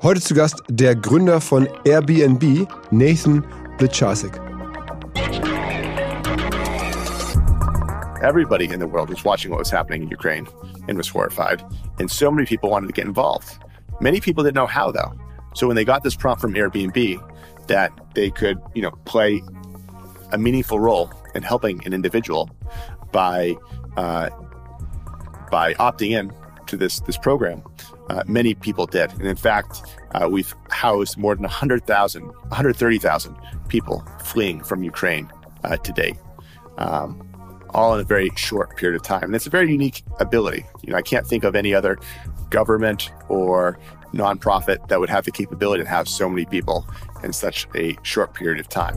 Heute zu Gast der Gründer von Airbnb, Nathan Blecharczyk. Everybody in the world was watching what was happening in Ukraine and was horrified. And so many people wanted to get involved. Many people didn't know how, though. So when they got this prompt from Airbnb that they could, you know, play a meaningful role in helping an individual by uh, by opting in to this this program, uh, many people did. And in fact, uh, we've housed more than 100,000, 130,000 people fleeing from Ukraine uh, to date. Um, all in a very short period of time. And it's a very unique ability. You know, I can't think of any other government or nonprofit that would have the capability to have so many people in such a short period of time.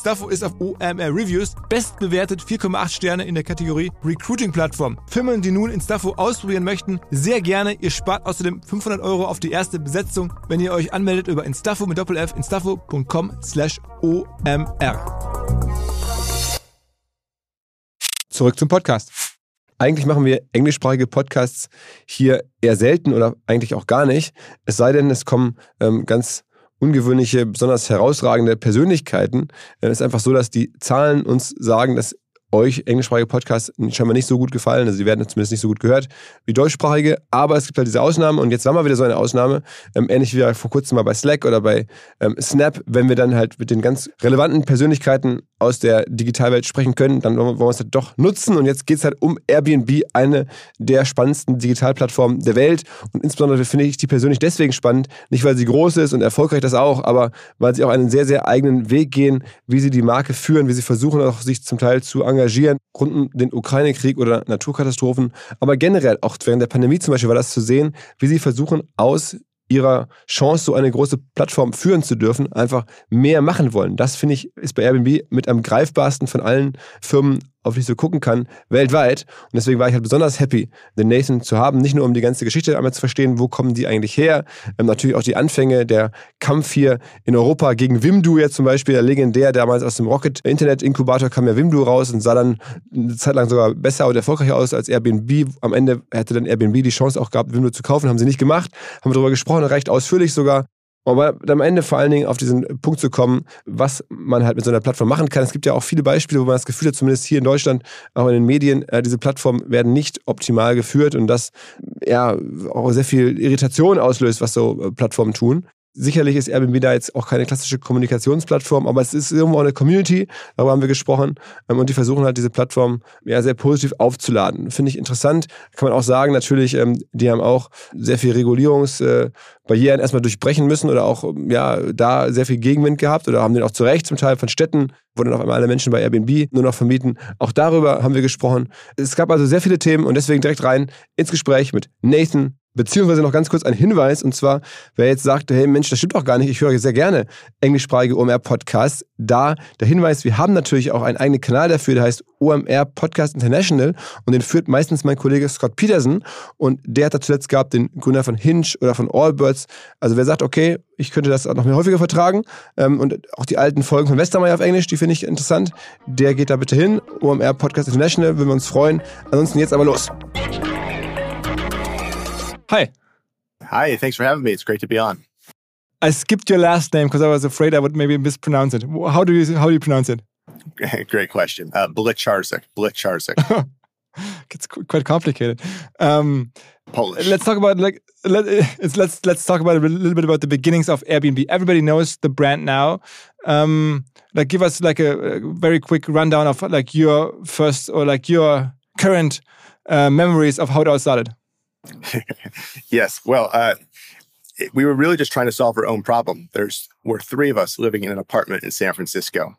ist auf OMR Reviews bestbewertet 4,8 Sterne in der Kategorie Recruiting Plattform. Firmen, die nun Instafo ausprobieren möchten, sehr gerne. Ihr spart außerdem 500 Euro auf die erste Besetzung, wenn ihr euch anmeldet über Instafo mit Doppel-F, instafo.com slash OMR. Zurück zum Podcast. Eigentlich machen wir englischsprachige Podcasts hier eher selten oder eigentlich auch gar nicht. Es sei denn, es kommen ähm, ganz ungewöhnliche, besonders herausragende Persönlichkeiten. Es ist einfach so, dass die Zahlen uns sagen, dass euch englischsprachige Podcasts scheinbar nicht so gut gefallen. Also sie werden zumindest nicht so gut gehört wie deutschsprachige. Aber es gibt halt diese Ausnahmen und jetzt war mal wieder so eine Ausnahme, ähm, ähnlich wie vor kurzem mal bei Slack oder bei ähm, Snap, wenn wir dann halt mit den ganz relevanten Persönlichkeiten aus der Digitalwelt sprechen können, dann wollen wir es halt doch nutzen. Und jetzt geht es halt um Airbnb, eine der spannendsten Digitalplattformen der Welt. Und insbesondere finde ich die persönlich deswegen spannend, nicht weil sie groß ist und erfolgreich das auch, aber weil sie auch einen sehr, sehr eigenen Weg gehen, wie sie die Marke führen, wie sie versuchen auch sich zum Teil zu engagieren, rund um den Ukraine-Krieg oder Naturkatastrophen. Aber generell, auch während der Pandemie zum Beispiel, war das zu sehen, wie sie versuchen, aus ihrer Chance, so eine große Plattform führen zu dürfen, einfach mehr machen wollen. Das finde ich, ist bei Airbnb mit am greifbarsten von allen Firmen auf die ich so gucken kann, weltweit. Und deswegen war ich halt besonders happy, den Nathan zu haben. Nicht nur, um die ganze Geschichte einmal zu verstehen, wo kommen die eigentlich her. Ähm, natürlich auch die Anfänge, der Kampf hier in Europa gegen Wimdu jetzt zum Beispiel, der legendär, damals aus dem Rocket Internet Inkubator kam ja Wimdu raus und sah dann eine Zeit lang sogar besser und erfolgreicher aus als Airbnb. Am Ende hätte dann Airbnb die Chance auch gehabt, Wimdu zu kaufen, haben sie nicht gemacht. Haben wir darüber gesprochen, recht ausführlich sogar. Aber am Ende vor allen Dingen auf diesen Punkt zu kommen, was man halt mit so einer Plattform machen kann. Es gibt ja auch viele Beispiele, wo man das Gefühl hat, zumindest hier in Deutschland, auch in den Medien, äh, diese Plattformen werden nicht optimal geführt und das ja auch sehr viel Irritation auslöst, was so äh, Plattformen tun. Sicherlich ist Airbnb da jetzt auch keine klassische Kommunikationsplattform, aber es ist irgendwo eine Community, darüber haben wir gesprochen, ähm, und die versuchen halt diese Plattform ja sehr positiv aufzuladen. Finde ich interessant. Kann man auch sagen, natürlich, ähm, die haben auch sehr viel Regulierungsbarrieren erstmal durchbrechen müssen oder auch ja da sehr viel Gegenwind gehabt oder haben den auch zu Recht zum Teil von Städten, wo dann auf einmal alle Menschen bei Airbnb nur noch vermieten. Auch darüber haben wir gesprochen. Es gab also sehr viele Themen und deswegen direkt rein ins Gespräch mit Nathan Beziehungsweise noch ganz kurz ein Hinweis, und zwar, wer jetzt sagt, hey Mensch, das stimmt doch gar nicht, ich höre sehr gerne englischsprachige OMR-Podcasts. Da der Hinweis, wir haben natürlich auch einen eigenen Kanal dafür, der heißt OMR Podcast International und den führt meistens mein Kollege Scott Peterson und der hat da zuletzt gehabt, den Gründer von Hinge oder von Allbirds. Also wer sagt, okay, ich könnte das auch noch mehr häufiger vertragen ähm, und auch die alten Folgen von Westermeier auf Englisch, die finde ich interessant, der geht da bitte hin. OMR Podcast International, würden wir uns freuen. Ansonsten jetzt aber los. Hi. Hi, thanks for having me. It's great to be on. I skipped your last name because I was afraid I would maybe mispronounce it. How do you how do you pronounce it? Great question. Uh, Blecharczyk. Blecharczyk. it's quite complicated. Um, Polish. Let's talk about like let, it's, let's let's talk about a little bit about the beginnings of Airbnb. Everybody knows the brand now. Um, like, give us like a, a, very quick rundown of like your first or like your current uh, memories of how it all started. yes. Well, uh, it, we were really just trying to solve our own problem. There's were three of us living in an apartment in San Francisco.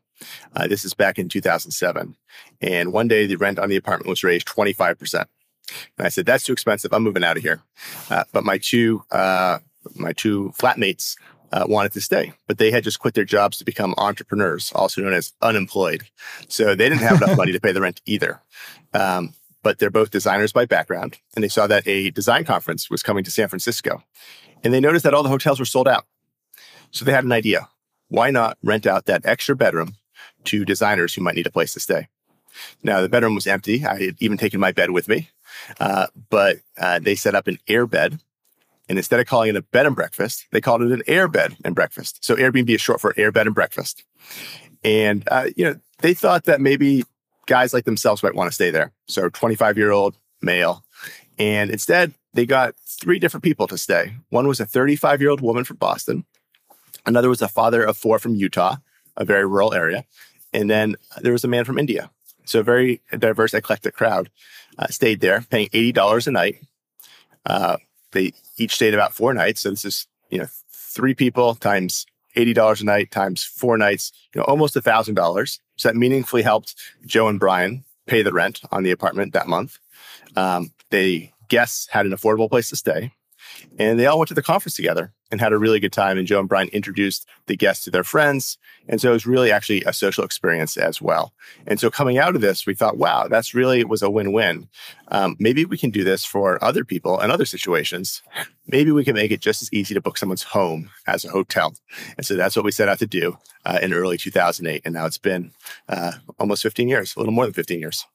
Uh, this is back in 2007, and one day the rent on the apartment was raised 25 percent. And I said, "That's too expensive. I'm moving out of here." Uh, but my two uh, my two flatmates uh, wanted to stay, but they had just quit their jobs to become entrepreneurs, also known as unemployed. So they didn't have enough money to pay the rent either. Um, but they're both designers by background. And they saw that a design conference was coming to San Francisco. And they noticed that all the hotels were sold out. So they had an idea. Why not rent out that extra bedroom to designers who might need a place to stay? Now, the bedroom was empty. I had even taken my bed with me. Uh, but uh, they set up an air bed. And instead of calling it a bed and breakfast, they called it an air bed and breakfast. So Airbnb is short for air bed and breakfast. And, uh, you know, they thought that maybe guys like themselves might want to stay there. So 25 year old male. And instead, they got three different people to stay. One was a 35 year old woman from Boston. Another was a father of four from Utah, a very rural area. And then there was a man from India. So a very diverse, eclectic crowd uh, stayed there, paying $80 a night. Uh, they each stayed about four nights. So this is, you know, three people times $80 a night times four nights, you know, almost $1,000. So that meaningfully helped Joe and Brian pay the rent on the apartment that month. Um, the guests had an affordable place to stay. And they all went to the conference together and had a really good time. And Joe and Brian introduced the guests to their friends. And so it was really actually a social experience as well. And so coming out of this, we thought, wow, that's really was a win-win. Um, maybe we can do this for other people and other situations. Maybe we can make it just as easy to book someone's home as a hotel. And so that's what we set out to do uh, in early 2008. And now it's been uh, almost 15 years, a little more than 15 years.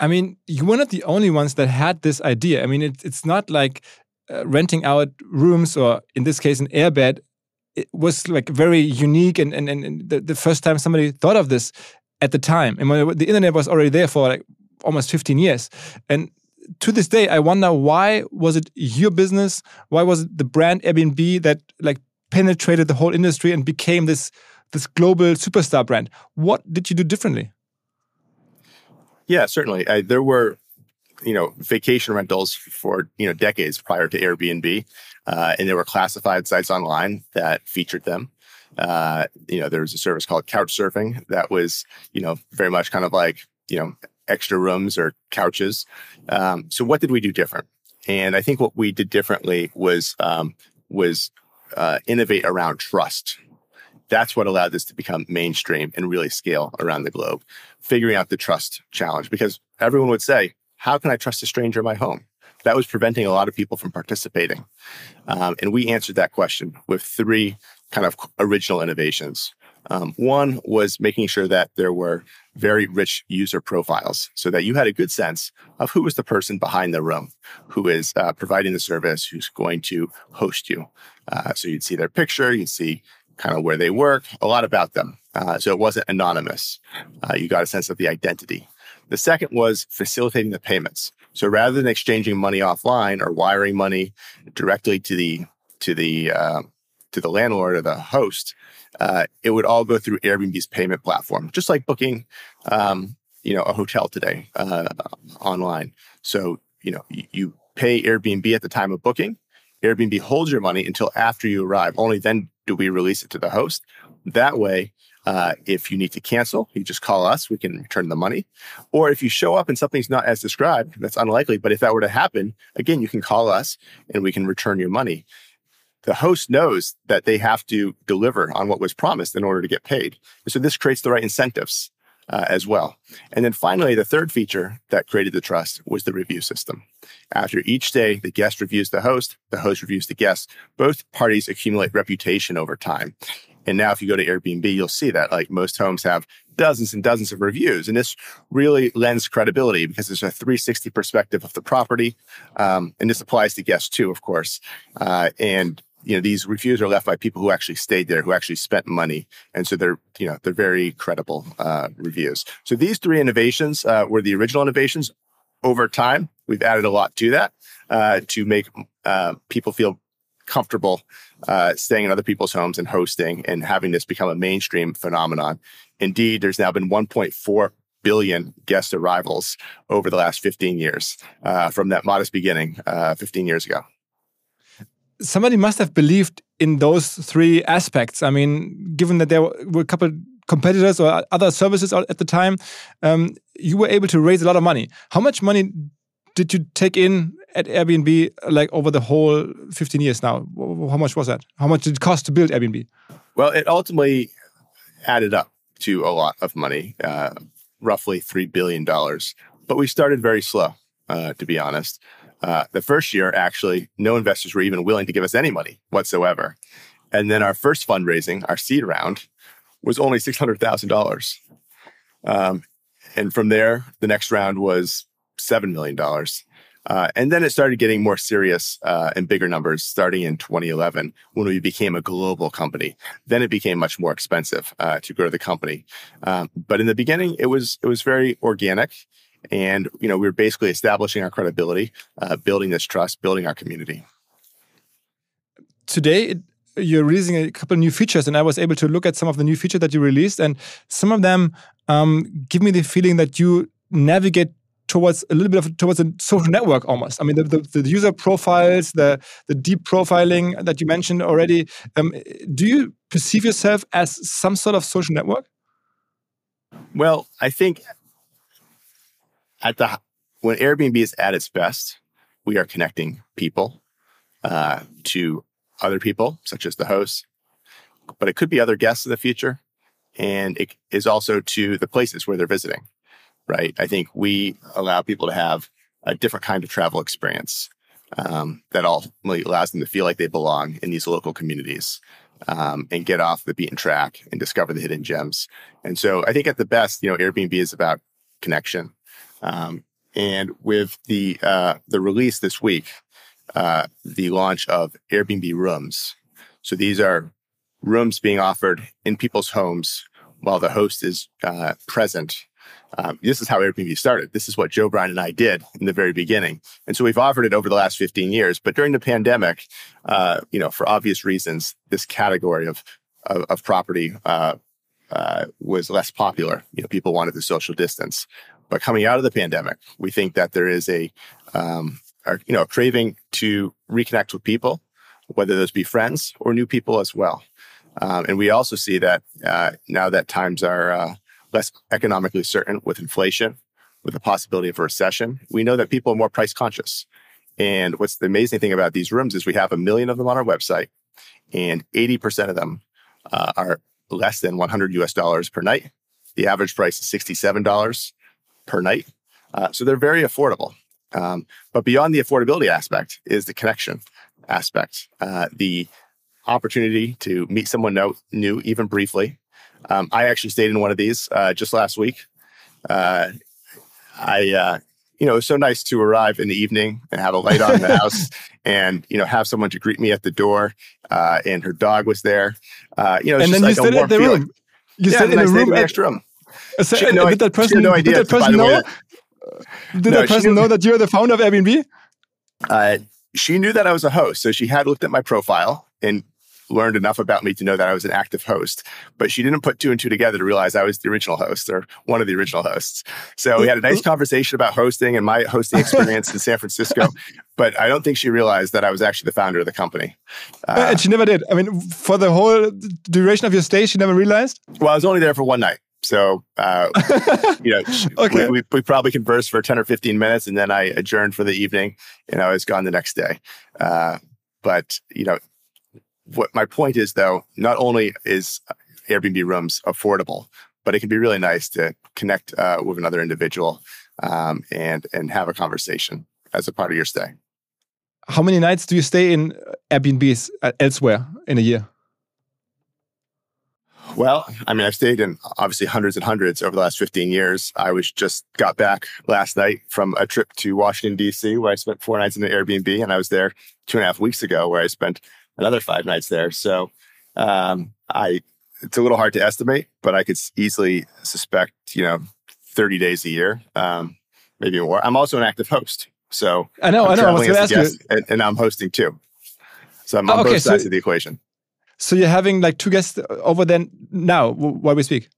I mean, you were not the only ones that had this idea. I mean, it, it's not like uh, renting out rooms or, in this case, an airbed. It was like very unique, and, and, and the, the first time somebody thought of this at the time. And when the internet was already there for like almost 15 years. And to this day, I wonder why was it your business? Why was it the brand Airbnb that like penetrated the whole industry and became this this global superstar brand? What did you do differently? Yeah, certainly. I, there were, you know, vacation rentals for you know decades prior to Airbnb, uh, and there were classified sites online that featured them. Uh, you know, there was a service called Couchsurfing that was, you know, very much kind of like you know extra rooms or couches. Um, so, what did we do different? And I think what we did differently was um, was uh, innovate around trust that's what allowed this to become mainstream and really scale around the globe. Figuring out the trust challenge because everyone would say, How can I trust a stranger in my home? That was preventing a lot of people from participating. Um, and we answered that question with three kind of original innovations. Um, one was making sure that there were very rich user profiles so that you had a good sense of who was the person behind the room, who is uh, providing the service, who's going to host you. Uh, so you'd see their picture, you'd see kind of where they work, a lot about them. Uh, so it wasn't anonymous. Uh, you got a sense of the identity. The second was facilitating the payments. So rather than exchanging money offline or wiring money directly to the to the uh, to the landlord or the host, uh, it would all go through Airbnb's payment platform, just like booking, um, you know, a hotel today uh, online. So you know, you, you pay Airbnb at the time of booking. Airbnb holds your money until after you arrive. Only then do we release it to the host? That way, uh, if you need to cancel, you just call us. We can return the money. Or if you show up and something's not as described, that's unlikely. But if that were to happen, again, you can call us and we can return your money. The host knows that they have to deliver on what was promised in order to get paid. And so this creates the right incentives uh, as well. And then finally, the third feature that created the trust was the review system. After each day, the guest reviews the host, the host reviews the guest. Both parties accumulate reputation over time. And now, if you go to Airbnb, you'll see that like most homes have dozens and dozens of reviews. And this really lends credibility because there's a 360 perspective of the property. Um, and this applies to guests too, of course. Uh, and you know these reviews are left by people who actually stayed there who actually spent money. And so they're you know they're very credible uh, reviews. So these three innovations uh, were the original innovations. Over time we've added a lot to that uh, to make uh, people feel comfortable uh, staying in other people's homes and hosting and having this become a mainstream phenomenon. Indeed there's now been 1.4 billion guest arrivals over the last 15 years uh, from that modest beginning 15 years ago somebody must have believed in those three aspects. I mean, given that there were a couple competitors or other services at the time, um, you were able to raise a lot of money. How much money did you take in at Airbnb, like over the whole 15 years now? How much was that? How much did it cost to build Airbnb? Well, it ultimately added up to a lot of money, uh, roughly $3 billion. But we started very slow, uh, to be honest. Uh, the first year, actually, no investors were even willing to give us any money whatsoever. And then our first fundraising, our seed round, was only $600,000. Um, and from there, the next round was $7 million. Uh, and then it started getting more serious uh, and bigger numbers starting in 2011 when we became a global company. Then it became much more expensive uh, to grow the company. Um, but in the beginning, it was it was very organic and, you know, we were basically establishing our credibility, uh, building this trust, building our community. Today, it, you're releasing a couple of new features, and I was able to look at some of the new features that you released, and some of them um, give me the feeling that you navigate towards a little bit of towards a social network almost. I mean, the, the, the user profiles, the the deep profiling that you mentioned already. Um, do you perceive yourself as some sort of social network? Well, I think at the when Airbnb is at its best, we are connecting people uh, to other people, such as the hosts, but it could be other guests in the future, and it is also to the places where they're visiting. Right? I think we allow people to have a different kind of travel experience um, that ultimately allows them to feel like they belong in these local communities. Um, and get off the beaten track and discover the hidden gems. And so I think at the best, you know, Airbnb is about connection um, and with the uh, the release this week, uh, the launch of Airbnb rooms. So these are rooms being offered in people's homes while the host is uh, present. Um, this is how Airbnb started. This is what Joe Brian and I did in the very beginning, and so we've offered it over the last 15 years. But during the pandemic, uh, you know, for obvious reasons, this category of of, of property uh, uh, was less popular. You know, people wanted the social distance. But coming out of the pandemic, we think that there is a, um, our, you know, a craving to reconnect with people, whether those be friends or new people as well. Um, and we also see that uh, now that times are uh, less economically certain with inflation, with the possibility of a recession, we know that people are more price conscious. And what's the amazing thing about these rooms is we have a million of them on our website, and 80% of them uh, are less than 100 US dollars per night. The average price is $67 per night. Uh, so they're very affordable. Um, but beyond the affordability aspect is the connection aspect, uh, the opportunity to meet someone no, new, even briefly. Um, I actually stayed in one of these uh, just last week. Uh, I, uh, you know, it was so nice to arrive in the evening and have a light on in the house, and you know, have someone to greet me at the door. Uh, and her dog was there. you know, and then you like in the room. You yeah, in the room, next room. So, she no, did that person, no idea, did that person know? That, did no, that person know that you're the founder of Airbnb? Uh, she knew that I was a host, so she had looked at my profile and learned enough about me to know that I was an active host, but she didn't put two and two together to realize I was the original host or one of the original hosts. So we had a nice conversation about hosting and my hosting experience in San Francisco, but I don't think she realized that I was actually the founder of the company. Uh, and she never did. I mean, for the whole duration of your stay, she never realized? Well, I was only there for one night. So, uh, you know, okay. we, we, we, probably conversed for 10 or 15 minutes and then I adjourned for the evening and I was gone the next day. Uh, but, you know, what my point is though, not only is Airbnb rooms affordable, but it can be really nice to connect uh, with another individual um, and and have a conversation as a part of your stay. How many nights do you stay in Airbnbs uh, elsewhere in a year? Well, I mean, I've stayed in obviously hundreds and hundreds over the last 15 years. I was just got back last night from a trip to Washington, D.C., where I spent four nights in an Airbnb. And I was there two and a half weeks ago, where I spent another five nights there. So um, I, it's a little hard to estimate, but I could easily suspect, you know, 30 days a year, um, maybe more. I'm also an active host. So I know, I'm I know. I was going to ask you. And, and, I'm hosting too. So I'm on oh, okay, both sides so, of the equation. So you're having like two guests over then now while we speak.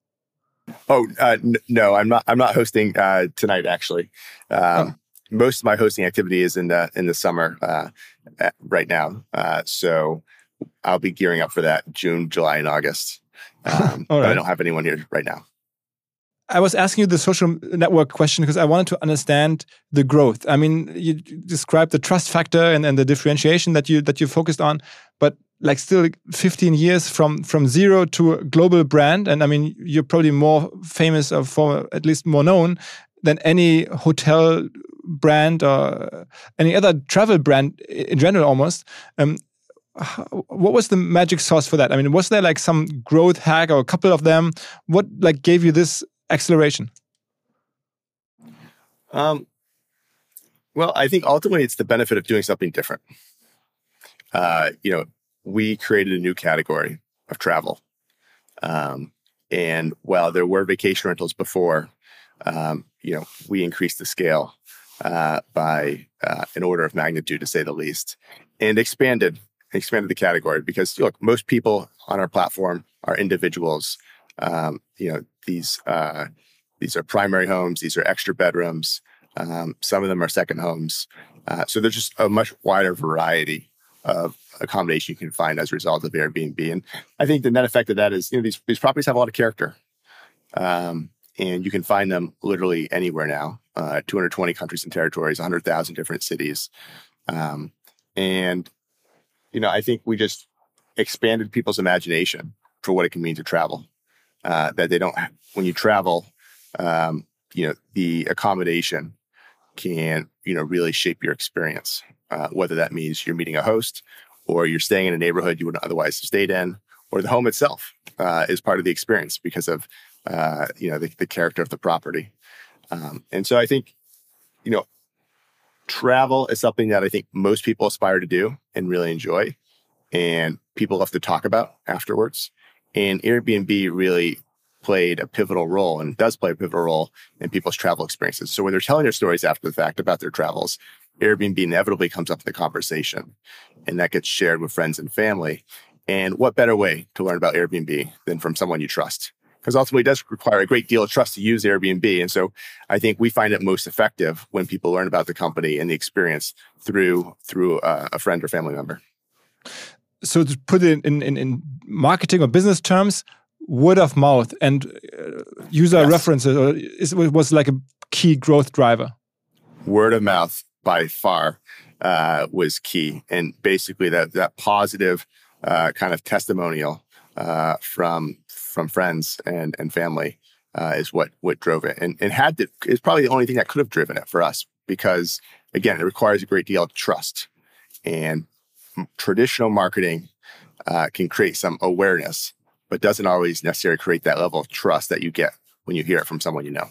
Oh uh, no, I'm not. I'm not hosting uh, tonight. Actually, um, oh. most of my hosting activity is in the in the summer uh, right now. Uh, so I'll be gearing up for that June, July, and August. Um, but I don't have anyone here right now. I was asking you the social network question because I wanted to understand the growth. I mean, you described the trust factor and, and the differentiation that you that you focused on, but like still 15 years from from zero to a global brand. And i mean you're probably more famous or for at least more known than any hotel brand or any other travel brand in general almost. Um, what was the magic sauce for that? I mean was there like some growth hack or a couple of them? What like gave you this acceleration? Um, well i think ultimately it's the benefit of doing something different. Uh, you know we created a new category of travel. Um, and while there were vacation rentals before, um, you know, we increased the scale uh, by uh, an order of magnitude, to say the least, and expanded expanded the category because look, most people on our platform are individuals. Um, you know, these uh, these are primary homes, these are extra bedrooms. Um, some of them are second homes. Uh, so there's just a much wider variety of accommodation you can find as a result of Airbnb. And I think the net effect of that is, you know, these, these properties have a lot of character. Um, and you can find them literally anywhere now uh, 220 countries and territories, 100,000 different cities. Um, and, you know, I think we just expanded people's imagination for what it can mean to travel. Uh, that they don't, when you travel, um, you know, the accommodation can, you know, really shape your experience. Uh, whether that means you're meeting a host or you're staying in a neighborhood you wouldn't otherwise have stayed in, or the home itself uh, is part of the experience because of uh, you know the, the, character of the property. Um, and so I think you know travel is something that I think most people aspire to do and really enjoy, and people love to talk about afterwards. And Airbnb really played a pivotal role and does play a pivotal role in people's travel experiences. So when they're telling their stories after the fact about their travels, Airbnb inevitably comes up in the conversation and that gets shared with friends and family. And what better way to learn about Airbnb than from someone you trust? Because ultimately it does require a great deal of trust to use Airbnb. And so I think we find it most effective when people learn about the company and the experience through through uh, a friend or family member. So to put it in, in, in marketing or business terms, word of mouth and uh, user yes. references was like a key growth driver. Word of mouth by far uh, was key, and basically that that positive uh, kind of testimonial uh, from from friends and and family uh, is what what drove it, and and had to is probably the only thing that could have driven it for us because again it requires a great deal of trust, and traditional marketing uh, can create some awareness, but doesn't always necessarily create that level of trust that you get when you hear it from someone you know.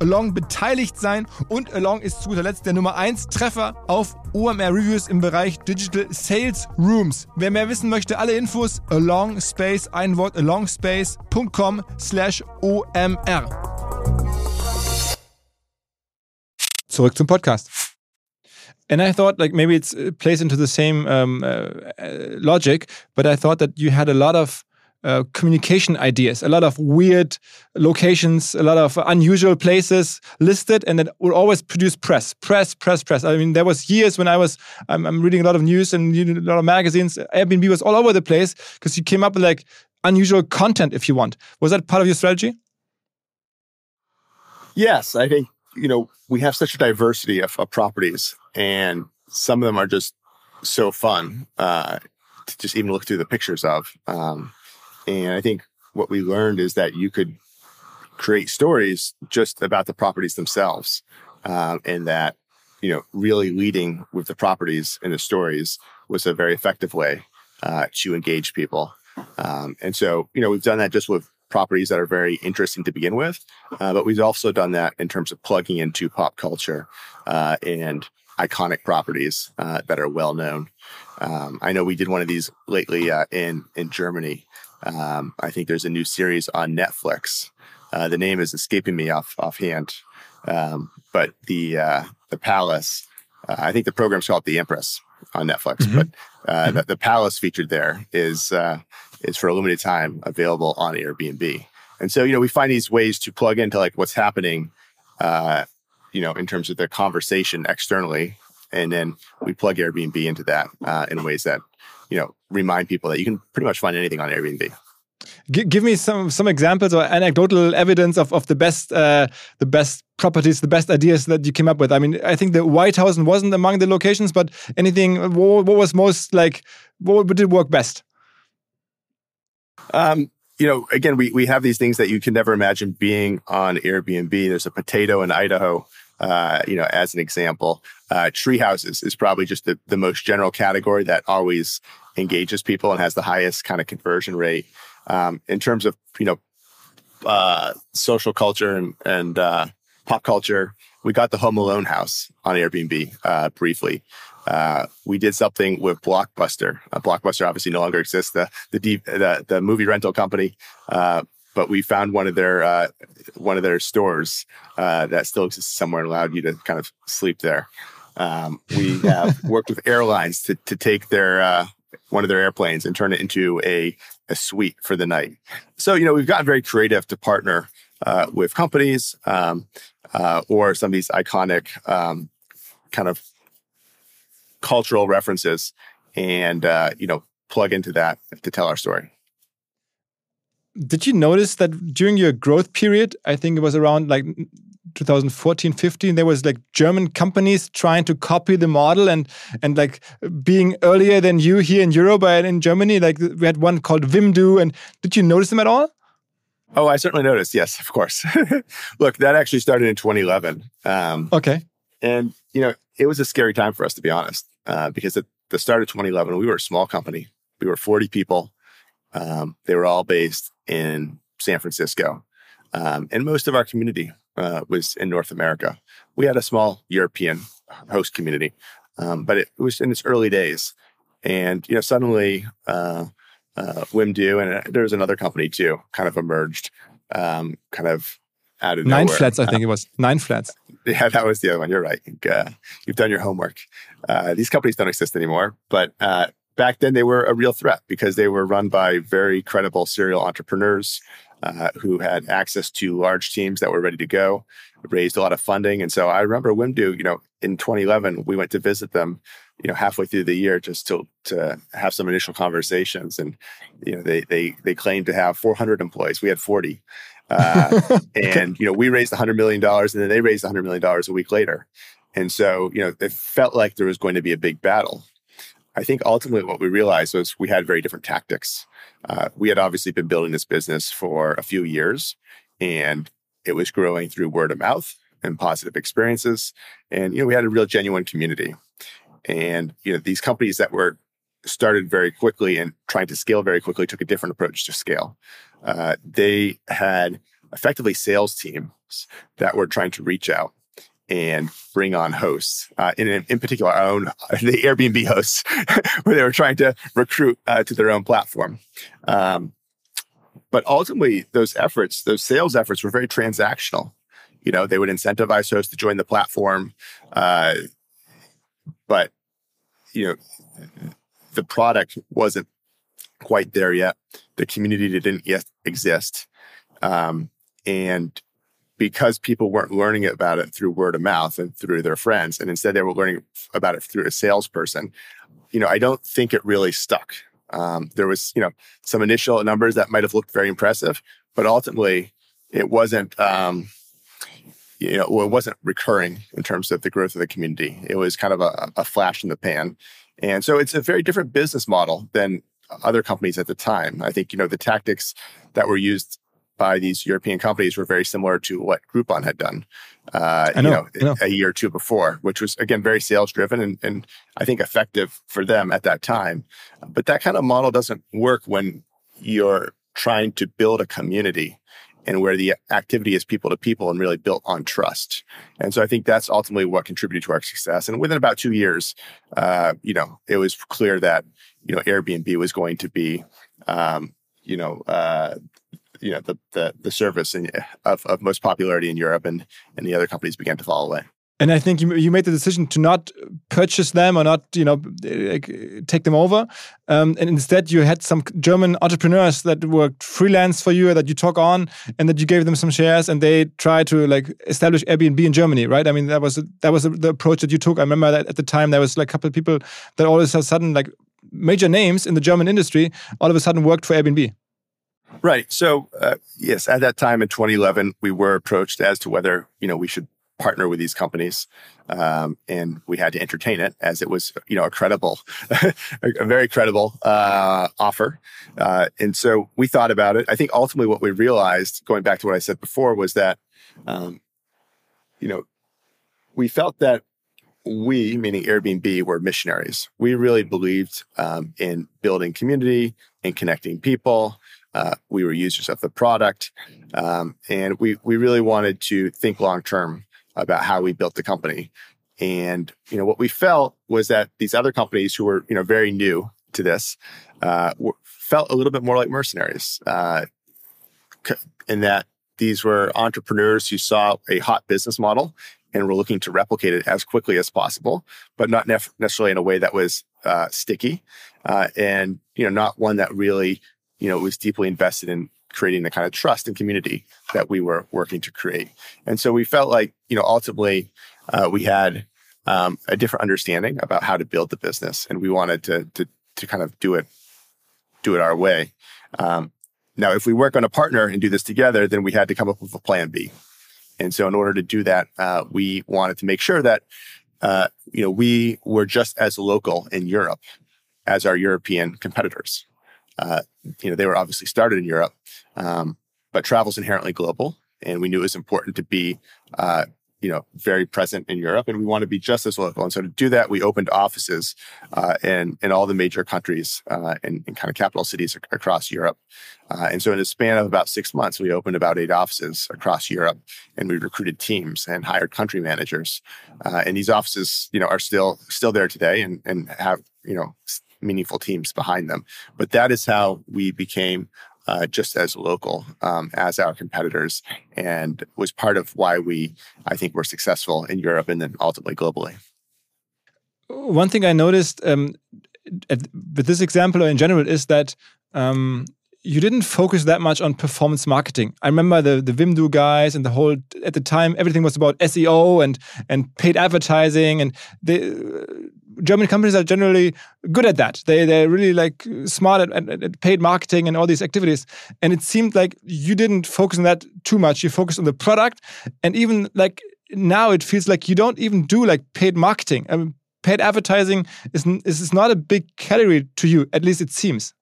Along beteiligt sein und Along ist zu guter Letzt der Nummer 1 Treffer auf OMR Reviews im Bereich Digital Sales Rooms. Wer mehr wissen möchte, alle Infos Along Space, ein Wort alongspace.com slash OMR. Zurück zum Podcast. and I thought like maybe it plays into the same um, uh, uh, logic, but I thought that you had a lot of uh, communication ideas, a lot of weird locations, a lot of unusual places listed, and that would always produce press, press, press, press. I mean, there was years when I was I'm, I'm reading a lot of news and a lot of magazines. Airbnb was all over the place because you came up with like unusual content, if you want. Was that part of your strategy? Yes, I think you know we have such a diversity of, of properties and some of them are just so fun uh, to just even look through the pictures of. Um, and I think what we learned is that you could create stories just about the properties themselves, um, and that you know really leading with the properties and the stories was a very effective way uh, to engage people. Um, and so you know we've done that just with properties that are very interesting to begin with, uh, but we've also done that in terms of plugging into pop culture uh, and iconic properties uh, that are well known. Um, I know we did one of these lately uh, in in Germany. Um, I think there's a new series on Netflix. Uh, the name is escaping me off offhand, um, but the uh, the palace. Uh, I think the program's called The Empress on Netflix, mm-hmm. but uh, mm-hmm. the, the, palace featured there is is for a limited time available on Airbnb. And so, you know, we find these ways to plug into like what's happening uh, you know, in terms of the conversation externally. And then we plug Airbnb into that uh, in ways that, you know, remind people that you can pretty much find anything on Airbnb. G give me some some examples or anecdotal evidence of, of the best uh, the best properties, the best ideas that you came up with. I mean, I think the White House wasn't among the locations, but anything. What, what was most like? What did work best? Um, you know, again, we, we have these things that you can never imagine being on Airbnb. There's a potato in Idaho, uh, you know, as an example. Uh, tree houses is probably just the, the most general category that always engages people and has the highest kind of conversion rate. Um, in terms of, you know, uh, social culture and, and uh, pop culture, we got the Home Alone house on Airbnb uh, briefly. Uh, we did something with Blockbuster. Uh, Blockbuster obviously no longer exists, the the deep, the, the movie rental company. Uh, but we found one of their uh, one of their stores uh, that still exists somewhere and allowed you to kind of sleep there. Um, we have worked with airlines to to take their one of their airplanes and turn it into a a suite for the night. So you know we've gotten very creative to partner with companies um, or some of these iconic um, kind of cultural references and uh, you know plug into that to tell our story did you notice that during your growth period i think it was around like 2014 15 there was like german companies trying to copy the model and and like being earlier than you here in europe and in germany like we had one called wimdu and did you notice them at all oh i certainly noticed yes of course look that actually started in 2011 um, okay and you know it was a scary time for us, to be honest, uh, because at the start of 2011, we were a small company. We were 40 people. Um, they were all based in San Francisco. Um, and most of our community uh, was in North America. We had a small European host community, um, but it was in its early days. And you know, suddenly, uh, uh, Wimdu and uh, there was another company too, kind of emerged, um, kind of out of Nine nowhere. flats, I think it was. Nine flats. Yeah, that was the other one. You're right. Uh, you've done your homework. Uh, these companies don't exist anymore, but uh, back then they were a real threat because they were run by very credible serial entrepreneurs uh, who had access to large teams that were ready to go, raised a lot of funding. And so I remember Wimdu, you know, in 2011, we went to visit them, you know, halfway through the year just to, to have some initial conversations. And, you know, they, they, they claimed to have 400 employees. We had 40. Uh, and, you know, we raised $100 million and then they raised $100 million a week later. And so, you know, it felt like there was going to be a big battle. I think ultimately what we realized was we had very different tactics. Uh, we had obviously been building this business for a few years and it was growing through word of mouth and positive experiences. And, you know, we had a real genuine community. And, you know, these companies that were started very quickly and trying to scale very quickly took a different approach to scale. Uh, they had effectively sales teams that were trying to reach out and bring on hosts. Uh, in, in particular, our own the Airbnb hosts, where they were trying to recruit uh, to their own platform. Um, but ultimately, those efforts, those sales efforts, were very transactional. You know, they would incentivize hosts to join the platform, uh, but you know, the product wasn't quite there yet. The community didn't yet exist, um, and because people weren't learning about it through word of mouth and through their friends, and instead they were learning about it through a salesperson, you know, I don't think it really stuck. Um, there was, you know, some initial numbers that might have looked very impressive, but ultimately it wasn't, um, you know, it wasn't recurring in terms of the growth of the community. It was kind of a, a flash in the pan. And so it's a very different business model than other companies at the time. I think, you know, the tactics that were used by these European companies were very similar to what Groupon had done, uh, know, you know, know. a year or two before, which was again very sales driven and, and I think effective for them at that time. But that kind of model doesn't work when you're trying to build a community and where the activity is people to people and really built on trust. And so I think that's ultimately what contributed to our success. And within about two years, uh, you know, it was clear that you know Airbnb was going to be, um, you know, uh, you know the the, the service in, of, of most popularity in Europe, and and the other companies began to fall away. And I think you, you made the decision to not purchase them or not, you know, take them over. Um, and instead, you had some German entrepreneurs that worked freelance for you, that you took on, and that you gave them some shares, and they tried to like establish Airbnb in Germany, right? I mean, that was that was the approach that you took. I remember that at the time there was like a couple of people that all of a sudden, like major names in the German industry, all of a sudden worked for Airbnb. Right. So uh, yes, at that time in 2011, we were approached as to whether you know we should partner with these companies, um, and we had to entertain it as it was you know a credible, a very credible uh, offer. Uh, and so we thought about it. I think ultimately what we realized, going back to what I said before, was that um, you know we felt that we, meaning Airbnb, were missionaries. We really believed um, in building community and connecting people. Uh, we were users of the product, um, and we we really wanted to think long term about how we built the company. And you know what we felt was that these other companies who were you know very new to this uh, were, felt a little bit more like mercenaries, uh, in that these were entrepreneurs who saw a hot business model and were looking to replicate it as quickly as possible, but not nef- necessarily in a way that was uh, sticky, uh, and you know not one that really you know was deeply invested in creating the kind of trust and community that we were working to create. And so we felt like you know ultimately uh, we had um, a different understanding about how to build the business, and we wanted to to to kind of do it do it our way. Um, now, if we work on a partner and do this together, then we had to come up with a plan B. And so, in order to do that, uh, we wanted to make sure that uh, you know we were just as local in Europe as our European competitors. Uh, you know, they were obviously started in Europe, um, but travel is inherently global, and we knew it was important to be uh, you know, very present in Europe, and we want to be just as local. And so to do that, we opened offices uh, in in all the major countries uh, and, and, kind of capital cities ac- across Europe. Uh, and so in a span of about six months, we opened about eight offices across Europe, and we recruited teams and hired country managers. Uh, and these offices, you know, are still still there today, and and have you know meaningful teams behind them. But that is how we became uh, just as local um, as our competitors and was part of why we, I think, were successful in Europe and then ultimately globally. One thing I noticed um, at, with this example or in general is that um, you didn't focus that much on performance marketing. I remember the the Wimdu guys and the whole at the time everything was about SEO and and paid advertising and the uh, German companies are generally good at that. They they're really like smart at, at, at, paid marketing and all these activities. And it seemed like you didn't focus on that too much. You focused on the product, and even like now it feels like you don't even do like paid marketing. I mean, paid advertising is is not a big category to you. At least it seems.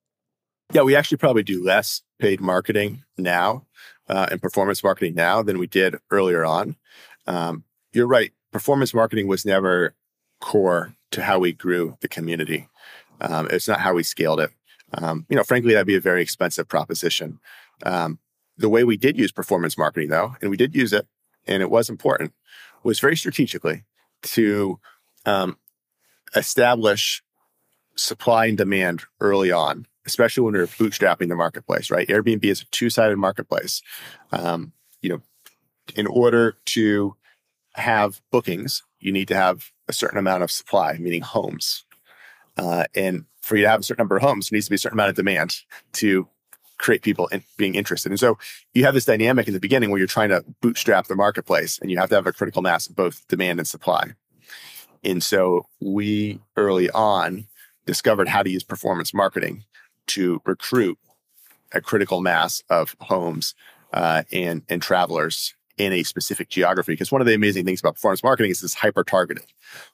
Yeah, we actually probably do less paid marketing now uh, and performance marketing now than we did earlier on. Um, you're right. Performance marketing was never core to how we grew the community. Um, it's not how we scaled it. Um, you know, frankly, that'd be a very expensive proposition. Um, the way we did use performance marketing, though, and we did use it, and it was important, was very strategically to um, establish supply and demand early on, especially when we are bootstrapping the marketplace. Right, Airbnb is a two-sided marketplace. Um, you know, in order to have bookings, you need to have a certain amount of supply, meaning homes. Uh, and for you to have a certain number of homes, there needs to be a certain amount of demand to create people in, being interested. And so you have this dynamic in the beginning where you're trying to bootstrap the marketplace and you have to have a critical mass of both demand and supply. And so we early on discovered how to use performance marketing to recruit a critical mass of homes uh, and, and travelers in a specific geography. Because one of the amazing things about performance marketing is it's hyper targeted.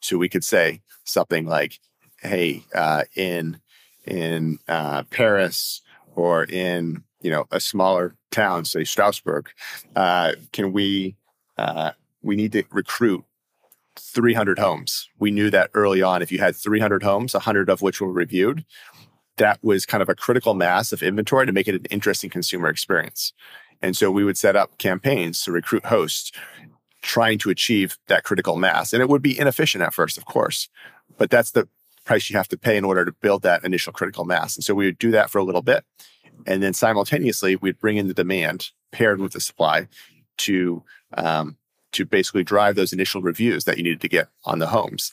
So we could say something like, "Hey, uh, in in uh, Paris or in you know a smaller town, say Strasbourg, uh, can we uh, we need to recruit 300 homes. We knew that early on. If you had 300 homes, 100 of which were reviewed, that was kind of a critical mass of inventory to make it an interesting consumer experience. And so we would set up campaigns to recruit hosts trying to achieve that critical mass. And it would be inefficient at first, of course, but that's the price you have to pay in order to build that initial critical mass. And so we would do that for a little bit. And then simultaneously, we'd bring in the demand paired with the supply to, um, to basically drive those initial reviews that you needed to get on the homes.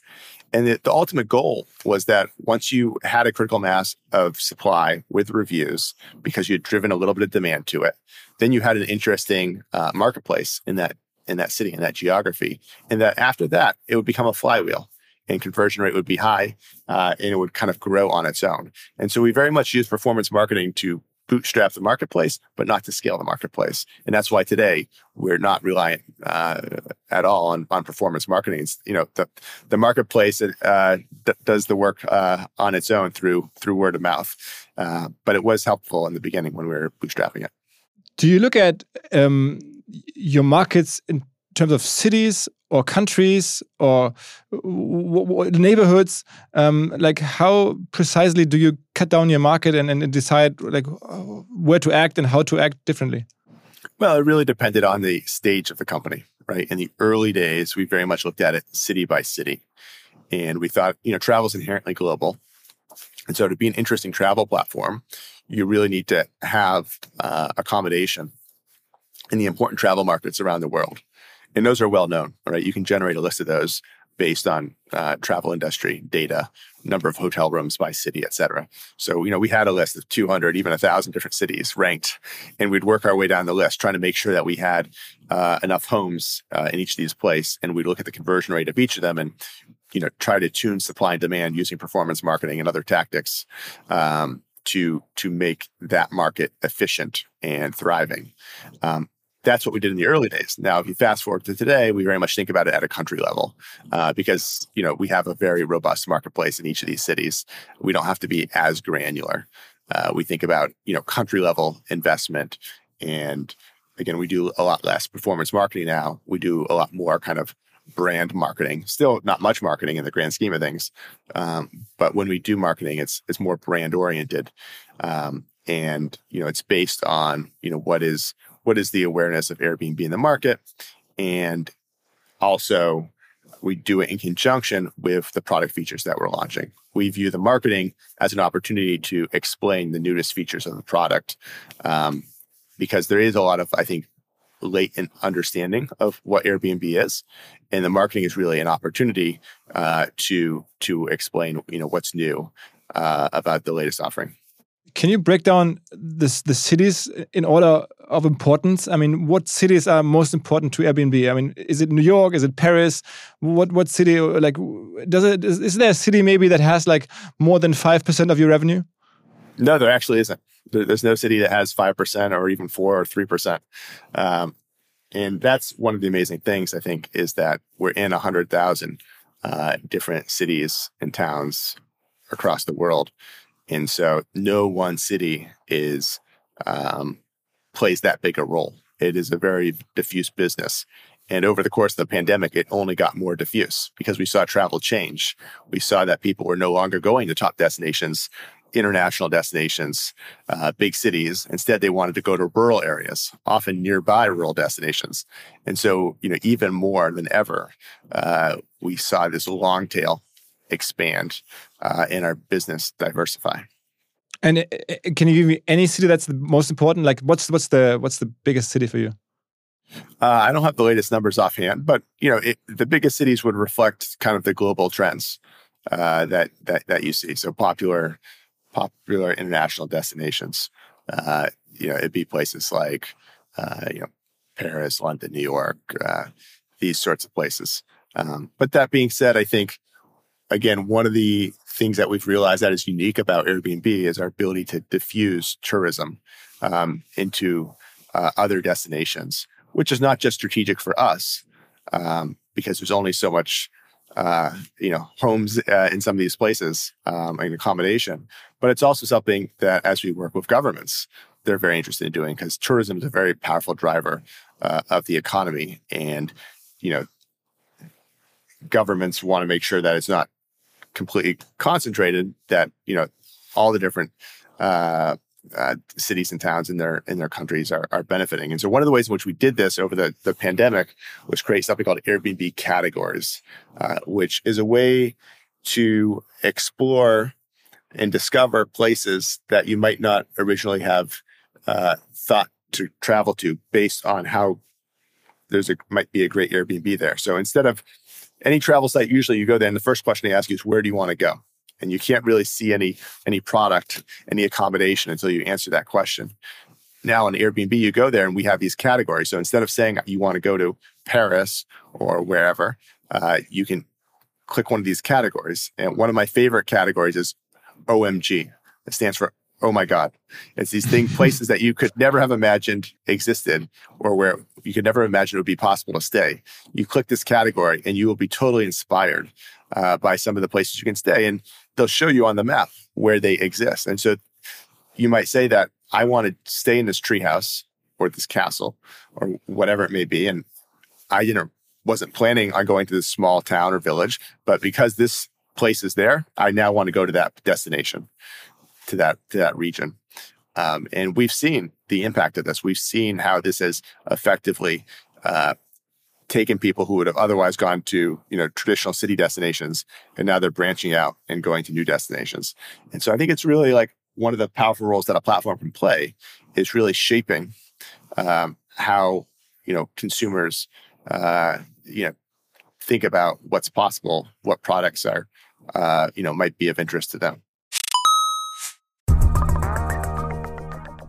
And the, the, ultimate goal was that once you had a critical mass of supply with reviews, because you'd driven a little bit of demand to it, then you had an interesting uh, marketplace in that in that city in that geography, and that after that it would become a flywheel, and conversion rate would be high, uh, and it would kind of grow on its own. And so we very much use performance marketing to bootstrap the marketplace, but not to scale the marketplace. And that's why today we're not reliant uh, at all on, on performance marketing. It's, you know, the, the marketplace uh, d- does the work uh, on its own through through word of mouth. Uh, but it was helpful in the beginning when we were bootstrapping it. Do you look at um, your markets in terms of cities or countries or neighborhoods um, like how precisely do you cut down your market and, and decide like where to act and how to act differently? Well it really depended on the stage of the company right? In the early days we very much looked at it city by city. And we thought you know travel is inherently global. And so to be an interesting travel platform you really need to have uh, accommodation in the important travel markets around the world and those are well known, right? You can generate a list of those based on uh, travel industry data, number of hotel rooms by city, et cetera. So, you know, we had a list of 200, even 1,000 different cities ranked, and we'd work our way down the list trying to make sure that we had uh, enough homes uh, in each of these places. And we'd look at the conversion rate of each of them and, you know, try to tune supply and demand using performance marketing and other tactics um, to, to make that market efficient and thriving. Um, that's what we did in the early days. Now, if you fast forward to today, we very much think about it at a country level uh, because you know we have a very robust marketplace in each of these cities. We don't have to be as granular. Uh, we think about you know country level investment and again, we do a lot less performance marketing now. We do a lot more kind of brand marketing. Still not much marketing in the grand scheme of things, um, but when we do marketing, it's it's more brand oriented, um, and you know it's based on you know what is what is the awareness of Airbnb in the market, and also we do it in conjunction with the product features that we're launching. We view the marketing as an opportunity to explain the newest features of the product, um, because there is a lot of I think latent understanding of what Airbnb is, and the marketing is really an opportunity uh, to to explain you know what's new uh, about the latest offering. Can you break down this, the cities in order of importance? I mean, what cities are most important to Airbnb? I mean, is it New York? Is it Paris? What what city? Like, does it is, is there a city maybe that has like more than five percent of your revenue? No, there actually isn't. There's no city that has five percent or even four or three percent. Um, and that's one of the amazing things I think is that we're in a hundred thousand uh, different cities and towns across the world, and so no one city is um, plays that big a role. It is a very diffuse business. And over the course of the pandemic, it only got more diffuse because we saw travel change. We saw that people were no longer going to top destinations international destinations, uh, big cities. Instead, they wanted to go to rural areas, often nearby rural destinations. And so, you know, even more than ever, uh, we saw this long tail expand uh, and our business diversify. And uh, uh, can you give me any city that's the most important? Like, what's what's the what's the biggest city for you? Uh, I don't have the latest numbers offhand, but you know, it, the biggest cities would reflect kind of the global trends uh, that that that you see. So popular popular international destinations. Uh, you know, it'd be places like, uh, you know, Paris, London, New York, uh, these sorts of places. Um, but that being said, I think, again, one of the things that we've realized that is unique about Airbnb is our ability to diffuse tourism um, into uh, other destinations, which is not just strategic for us, um, because there's only so much uh, you know, homes uh, in some of these places um, and accommodation. But it's also something that, as we work with governments, they're very interested in doing because tourism is a very powerful driver uh, of the economy, and you know, governments want to make sure that it's not completely concentrated. That you know, all the different uh, uh, cities and towns in their in their countries are, are benefiting. And so one of the ways in which we did this over the, the pandemic was create something called Airbnb categories, uh, which is a way to explore and discover places that you might not originally have uh, thought to travel to based on how there's a might be a great Airbnb there. So instead of any travel site, usually you go there and the first question they ask you is where do you want to go? and you can't really see any any product, any accommodation until you answer that question. Now on Airbnb, you go there and we have these categories. So instead of saying you want to go to Paris or wherever, uh, you can click one of these categories. And one of my favorite categories is OMG. It stands for oh my god it's these things, places that you could never have imagined existed or where you could never imagine it would be possible to stay you click this category and you will be totally inspired uh, by some of the places you can stay and they'll show you on the map where they exist. And so you might say that I want to stay in this treehouse or this castle or whatever it may be. And I you know, wasn't planning on going to this small town or village, but because this place is there, I now want to go to that destination, to that to that region. Um, and we've seen the impact of this. We've seen how this has effectively uh, taken people who would have otherwise gone to you know traditional city destinations and now they're branching out and going to new destinations and so i think it's really like one of the powerful roles that a platform can play is really shaping um, how you know consumers uh, you know think about what's possible what products are uh, you know might be of interest to them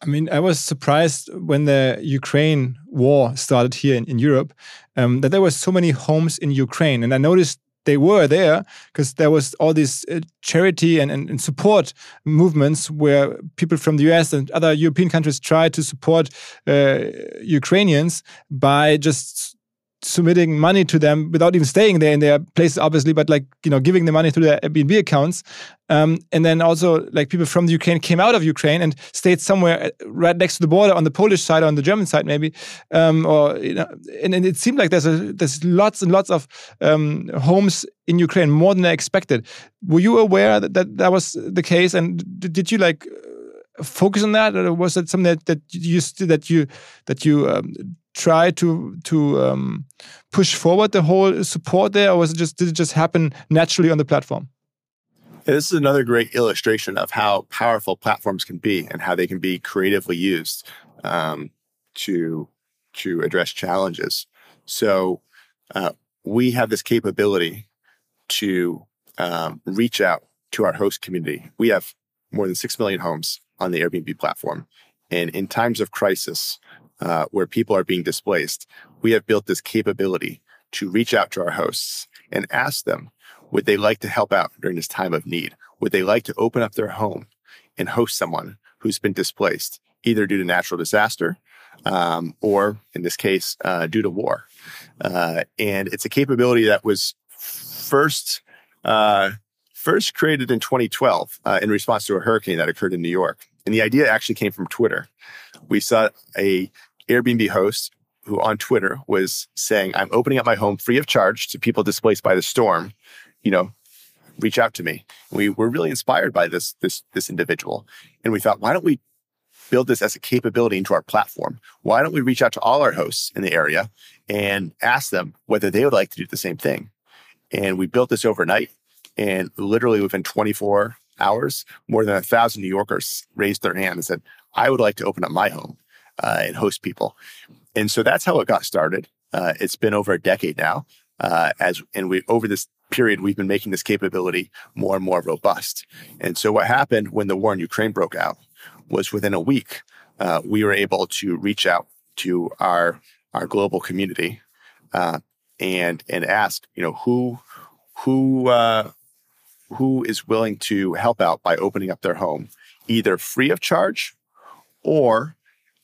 I mean, I was surprised when the Ukraine war started here in, in Europe um, that there were so many homes in Ukraine. And I noticed they were there because there was all these uh, charity and, and, and, support movements where people from the US and other European countries tried to support uh, Ukrainians by just submitting money to them without even staying there in their places, obviously, but like you know, giving the money through their Airbnb accounts. Um, and then also like people from the Ukraine came out of Ukraine and stayed somewhere uh, right next to the border on the Polish side or on the German side, maybe. Um, or you know, and, and, it seemed like there's a there's lots and lots of um, homes in Ukraine, more than I expected. Were you aware that that, that was the case? And did you like? focus on that or was it something that, that you that you that you um, try to to um, push forward the whole support there, or was it just did it just happen naturally on the platform? This is another great illustration of how powerful platforms can be and how they can be creatively used um, to to address challenges. So uh, we have this capability to um, reach out to our host community. We have more than six million homes on the Airbnb platform, and in times of crisis, uh, where people are being displaced, we have built this capability to reach out to our hosts and ask them, would they like to help out during this time of need? Would they like to open up their home and host someone who's been displaced, either due to natural disaster um, or, in this case, uh, due to war? Uh, and it's a capability that was first uh, first created in 2012 uh, in response to a hurricane that occurred in New York. And the idea actually came from Twitter. We saw a Airbnb host who on Twitter was saying, I'm opening up my home free of charge to people displaced by the storm. You know, reach out to me. We were really inspired by this, this, this individual. And we thought, why don't we build this as a capability into our platform? Why don't we reach out to all our hosts in the area and ask them whether they would like to do the same thing? And we built this overnight. And literally within 24 hours, more than a thousand New Yorkers raised their hand and said, I would like to open up my home uh, and host people. And so that's how it got started. Uh, it's been over a decade now. Uh, as and we over this period we've been making this capability more and more robust. And so what happened when the war in Ukraine broke out was within a week uh, we were able to reach out to our our global community uh, and and ask you know who who uh, who is willing to help out by opening up their home either free of charge or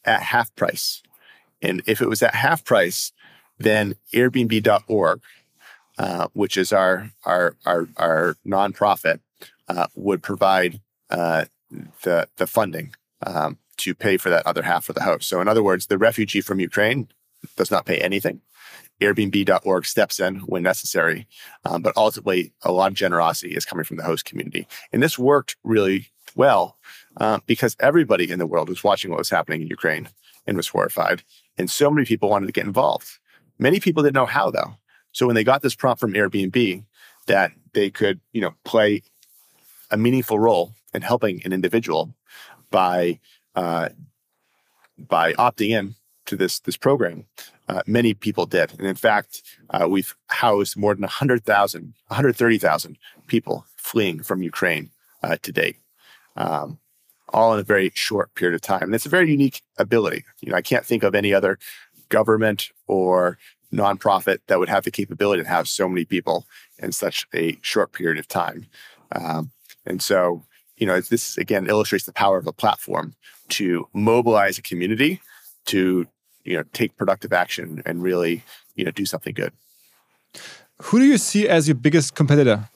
at half price. And if it was at half price, then Airbnb.org, uh, which is our our our, our nonprofit, uh, would provide uh, the the funding um, to pay for that other half of the host. So, in other words, the refugee from Ukraine does not pay anything. Airbnb.org steps in when necessary, um, but ultimately, a lot of generosity is coming from the host community, and this worked really well uh, because everybody in the world was watching what was happening in Ukraine and was horrified. And so many people wanted to get involved. Many people didn't know how, though. So when they got this prompt from Airbnb that they could, you know, play a meaningful role in helping an individual by uh, by opting in to this this program, uh, many people did. And in fact, uh, we've housed more than 100,000, 130,000 people fleeing from Ukraine uh, to date um, all in a very short period of time. And it's a very unique ability. You know, I can't think of any other government or nonprofit that would have the capability to have so many people in such a short period of time. Um, and so, you know, this again illustrates the power of a platform to mobilize a community to, you know, take productive action and really, you know, do something good. Who do you see as your biggest competitor?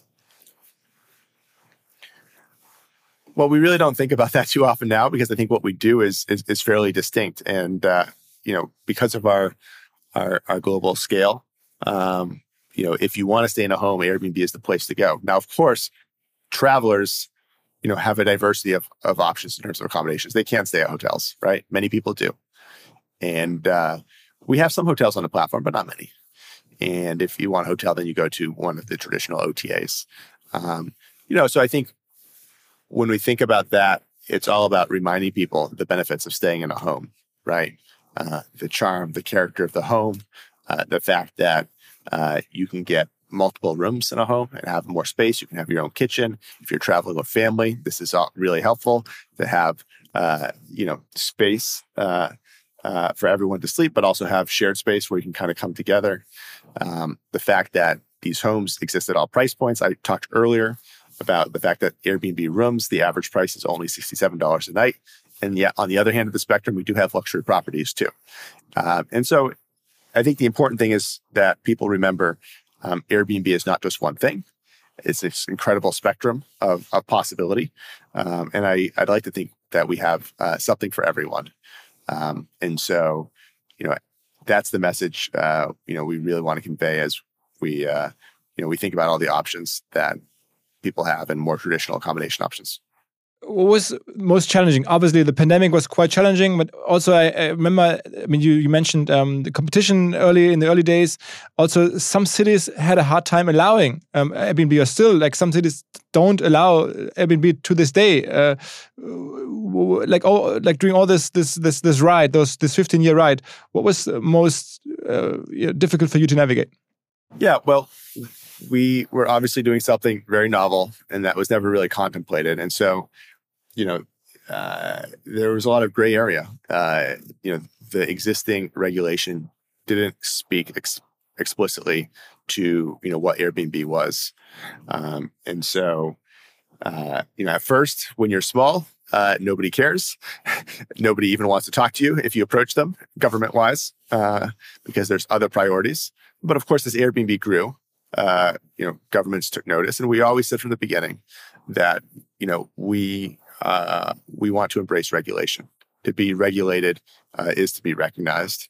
Well, we really don't think about that too often now because I think what we do is is, is fairly distinct, and uh, you know, because of our our, our global scale, um, you know, if you want to stay in a home, Airbnb is the place to go. Now, of course, travelers, you know, have a diversity of, of options in terms of accommodations. They can stay at hotels, right? Many people do. And uh, we have some hotels on the platform, but not many. And if you want a hotel, then you go to one of the traditional OTAs. Um, you know, so I think when we think about that, it's all about reminding people the benefits of staying in a home, right? Uh, the charm, the character of the home, uh, the fact that uh, you can get multiple rooms in a home and have more space. You can have your own kitchen. If you're traveling with family, this is all really helpful to have, uh, you know, space uh, uh, for everyone to sleep, but also have shared space where you can kind of come together. Um, the fact that these homes exist at all price points. I talked earlier about the fact that Airbnb rooms, the average price is only $67 a night. And yet, on the other hand of the spectrum, we do have luxury properties too. Uh, and so I think the important thing is that people remember um, Airbnb is not just one thing. It's this incredible spectrum of, of possibility. Um, and I, I'd like to think that we have uh, something for everyone. Um, and so, you know, that's the message, uh, you know, we really want to convey as we, uh, you know, we think about all the options that people have and more traditional accommodation options what was most challenging? Obviously, the pandemic was quite challenging, but also I, I remember. I mean, you you mentioned um, the competition early in the early days. Also, some cities had a hard time allowing um, Airbnb, or still like some cities don't allow Airbnb to this day. Uh, like oh, like during all this this this this ride, those this fifteen year ride, what was most uh, difficult for you to navigate? Yeah, well, we were obviously doing something very novel and that was never really contemplated. And so, you know, uh, there was a lot of gray area. Uh, you know, the existing regulation didn't speak ex- explicitly to you know what Airbnb was, um, and so uh, you know at first when you're small, uh, nobody cares. nobody even wants to talk to you if you approach them government wise uh, because there's other priorities. But of course, as Airbnb grew, uh, you know, governments took notice, and we always said from the beginning that you know we uh, we want to embrace regulation. To be regulated uh, is to be recognized,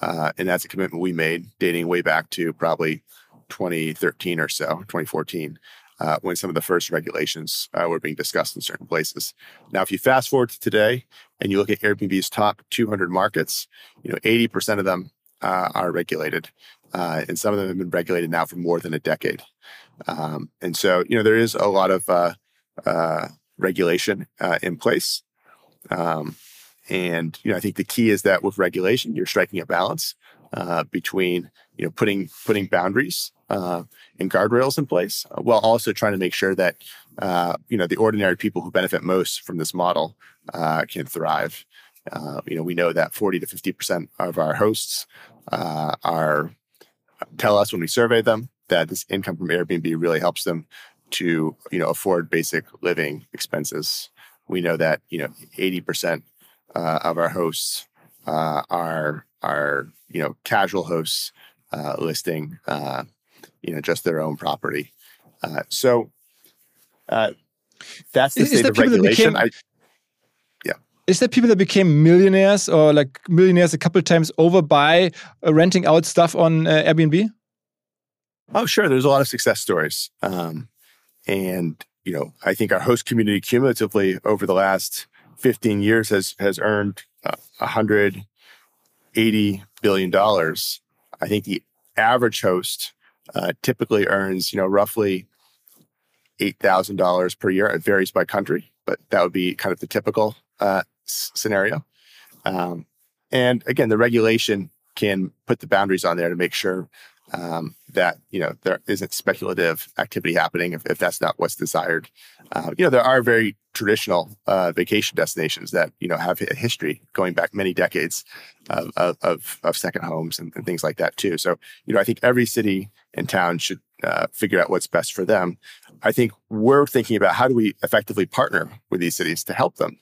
uh, and that's a commitment we made dating way back to probably 2013 or so, 2014. Uh, when some of the first regulations uh, were being discussed in certain places. Now, if you fast forward to today and you look at Airbnb's top 200 markets, you know 80% of them uh, are regulated uh, and some of them have been regulated now for more than a decade. Um, and so, you know, there is a lot of uh, uh, regulation uh, in place. Um, and you know, I think the key is that with regulation, you're striking a balance uh, between you know putting putting boundaries uh, and guardrails in place, while also trying to make sure that you know the ordinary people who benefit most from this model can thrive. you know, we know that 40 to 50 percent of our hosts are tell us when we survey them that this income from Airbnb really helps them to, you know, afford basic living expenses. We know that, you know, 80% uh, of our hosts uh, are, are, you know, casual hosts uh, listing, uh, you know, just their own property. Uh, so uh, that's the Is state of regulation. became- Is there people that became millionaires or like millionaires a couple times over by uh, renting out stuff on uh, Airbnb? Oh, sure. There's a lot of success stories. Um, and, you know, I think our host community cumulatively over the last 15 years has, has earned uh, $180 billion. I think the average host uh, typically earns, you know, roughly $8,000 per year. It varies by country, but that would be kind of the typical uh, scenario. Um, and again, the regulation can put the boundaries on there to make sure um, that you know there isn't speculative activity happening if, if that's not what's desired. Uh, you know there are very traditional uh, vacation destinations that you know have a history going back many decades of of, of second homes and, and, things like that too. So you know I think every city and town should uh, figure out what's best for them. I think we're thinking about how do we effectively partner with these cities to help them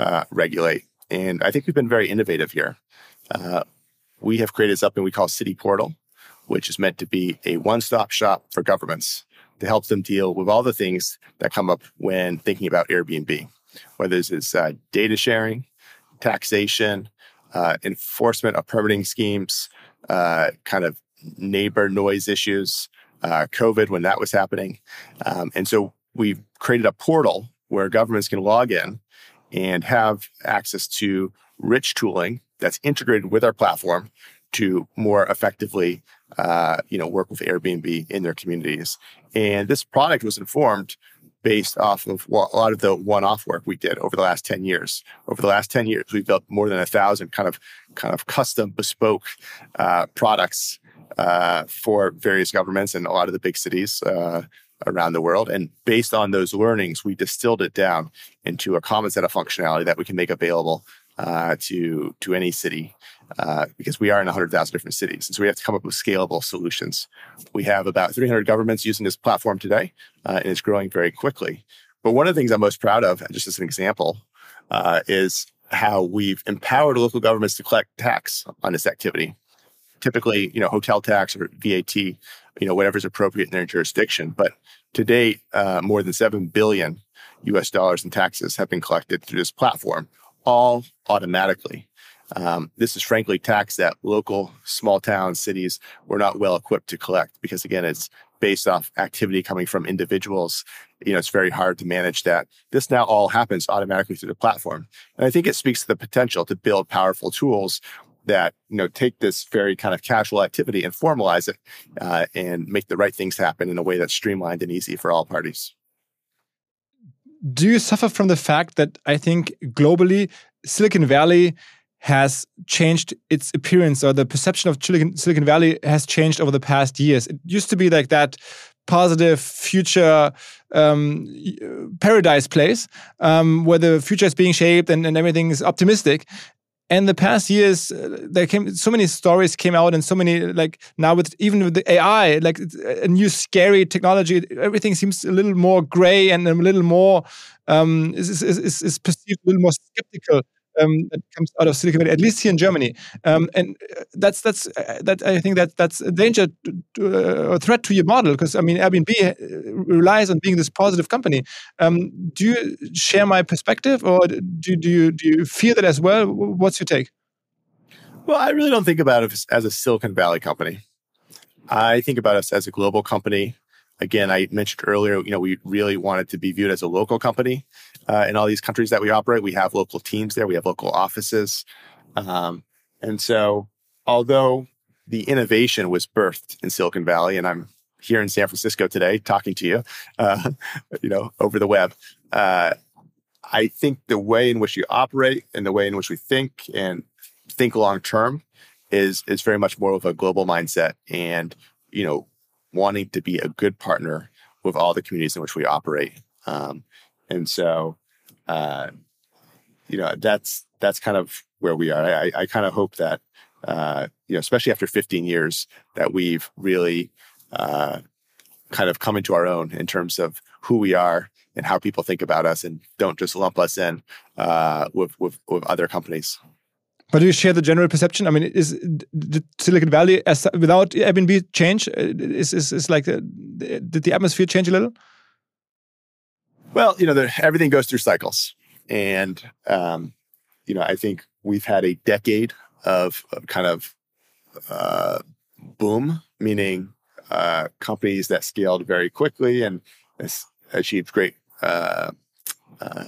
uh, regulate, and I think we've been very innovative here. Uh, we have created something we call City Portal which is meant to be a one stop shop for governments to help them deal with all the things that come up when thinking about Airbnb, whether it's uh, data sharing, taxation, uh, enforcement of permitting schemes, uh, kind of neighbor noise issues, uh, COVID when that was happening. Um, and so we've created a portal where governments can log in and have access to rich tooling that's integrated with our platform to more effectively, uh, you know, work with Airbnb in their communities. And this product was informed based off of a lot of the one-off work we did over the last 10 years. Over the last 10 years, we've built more than a thousand kind of kind of custom bespoke uh, products uh, for various governments and a lot of the big cities uh, around the world. And based on those learnings, we distilled it down into a common set of functionality that we can make available uh, to to any city uh, because we are in 100,000 different cities. And so we have to come up with scalable solutions. We have about 300 governments using this platform today, uh, and it's growing very quickly. But one of the things I'm most proud of, just as an example, uh, is how we've empowered local governments to collect tax on this activity. Typically, you know, hotel tax or VAT, you know, whatever's appropriate in their jurisdiction. But to date, uh, more than 7 billion US dollars in taxes have been collected through this platform, all automatically. Um, this is frankly tax that local small towns, cities were not well equipped to collect because again, it's based off activity coming from individuals. You know, it's very hard to manage that. This now all happens automatically through the platform. And I think it speaks to the potential to build powerful tools that, you know, take this very kind of casual activity and formalize it uh, and make the right things happen in a way that's streamlined and easy for all parties. Do you suffer from the fact that I think globally, Silicon Valley has changed its appearance or the perception of Silicon Valley has changed over the past years. It used to be like that positive future um, paradise place um, where the future is being shaped and, and everything is optimistic. And the past years, uh, there came so many stories came out, and so many like now with even with the AI, like a new scary technology, everything seems a little more gray and a little more um, is, is, is, is perceived a little more skeptical um, that comes out of Silicon Valley, at least here in Germany. Um, and uh, that's that's uh, that I think that that's a danger to, uh, threat to your model because I mean Airbnb uh, relies on being this positive company. Um, do you share my perspective, or do do you do you feel that as well? What's your take? Well, I really don't think about it as a Silicon Valley company. I think about us as a global company again, I mentioned earlier, you know, we really wanted to be viewed as a local company uh, in all these countries that we operate. We have local teams there, we have local offices. Um, and so, although the innovation was birthed in Silicon Valley, and I'm here in San Francisco today talking to you, uh, you know, over the web. Uh, I think the way in which you operate and the way in which we think and think long term is is very much more of a global mindset. And you know, wanting to be a good partner with all the communities in which we operate. Um, and so, uh, you know, that's that's kind of where we are. I, I kind of hope that, uh, you know, especially after 15 years, that we've really uh, kind of come into our own in terms of who we are and how people think about us, and don't just lump us in uh, with, with with other companies. But do you share the general perception? I mean, is did Silicon Valley as without Airbnb change? Uh, is is, is like uh, did the atmosphere change a little? Well, you know, everything goes through cycles, and um, you know, I think we've had a decade of, of kind of uh, boom, meaning uh, companies that scaled very quickly and achieved great uh, uh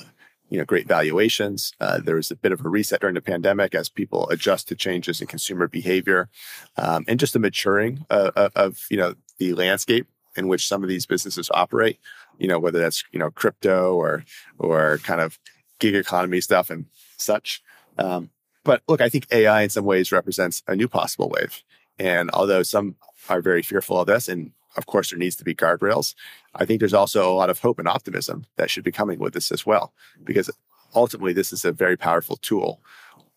you know, great valuations. Uh, there was a bit of a reset during the pandemic as people adjust to changes in consumer behavior, um, and just a maturing uh, of you know the landscape in which some of these businesses operate. You know, whether that's you know crypto or or kind of gig economy stuff and such. Um, but look, I think AI in some ways represents a new possible wave. And although some are very fearful of this, and of course, there needs to be guardrails. I think there's also a lot of hope and optimism that should be coming with this as well, because ultimately, this is a very powerful tool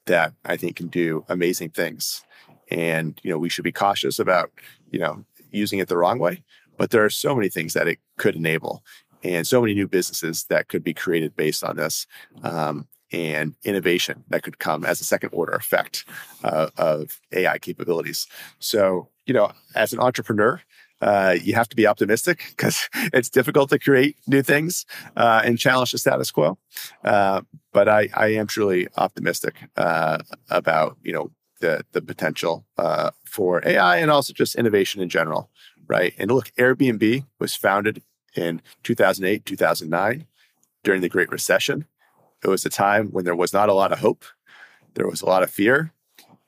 that I think can do amazing things. And, you know, we should be cautious about, you know, using it the wrong way. But there are so many things that it could enable and so many new businesses that could be created based on this. Um, and innovation that could come as a second order effect uh, of AI capabilities. So, you know, as an entrepreneur, uh, you have to be optimistic because it's difficult to create new things uh, and challenge the status quo. Uh, but I, I, am truly optimistic uh, about you know the the potential uh, for AI and also just innovation in general right? And look, Airbnb was founded in 2008, 2009 during the Great Recession. It was a time when there was not a lot of hope, there was a lot of fear,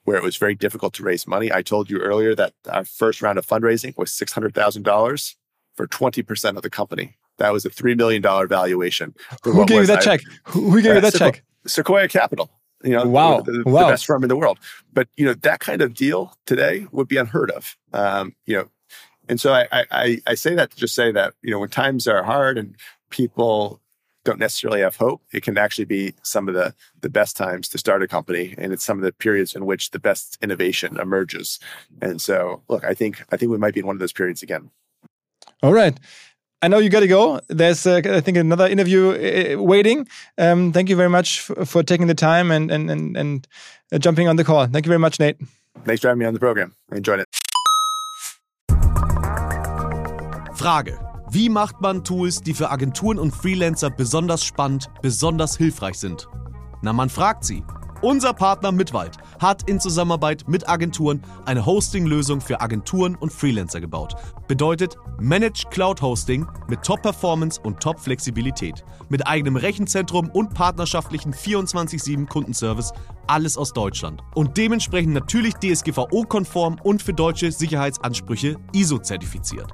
where it was very difficult to raise money. I told you earlier that our first round of fundraising was $600,000 for 20% of the company. That was a $3 million valuation. Who gave you that check? Who gave you that check? Sequoia Capital. You know, wow, the, the, wow. the best firm in the world. But you know, that kind of deal today would be unheard of. Um, you know, and so I, I I say that to just say that you know when times are hard and people don't necessarily have hope, it can actually be some of the the best times to start a company, and it's some of the periods in which the best innovation emerges. And so, look, I think I think we might be in one of those periods again. All right. I know you got to go. There's, uh, I think, another interview uh, waiting. Um, thank you very much for, for taking the time and and and, and uh, jumping on the call. Thank you very much, Nate. Thanks for having me on the program. I enjoyed it. Frage. Wie macht man Tools, die für Agenturen und Freelancer besonders spannend, besonders hilfreich sind? Na, man fragt sie. Unser Partner Mitwald hat in Zusammenarbeit mit Agenturen eine Hosting-Lösung für Agenturen und Freelancer gebaut. Bedeutet Managed Cloud Hosting mit Top-Performance und Top-Flexibilität. Mit eigenem Rechenzentrum und partnerschaftlichen 24-7 Kundenservice. Alles aus Deutschland. Und dementsprechend natürlich DSGVO-konform und für deutsche Sicherheitsansprüche ISO-zertifiziert.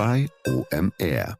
bei OMR.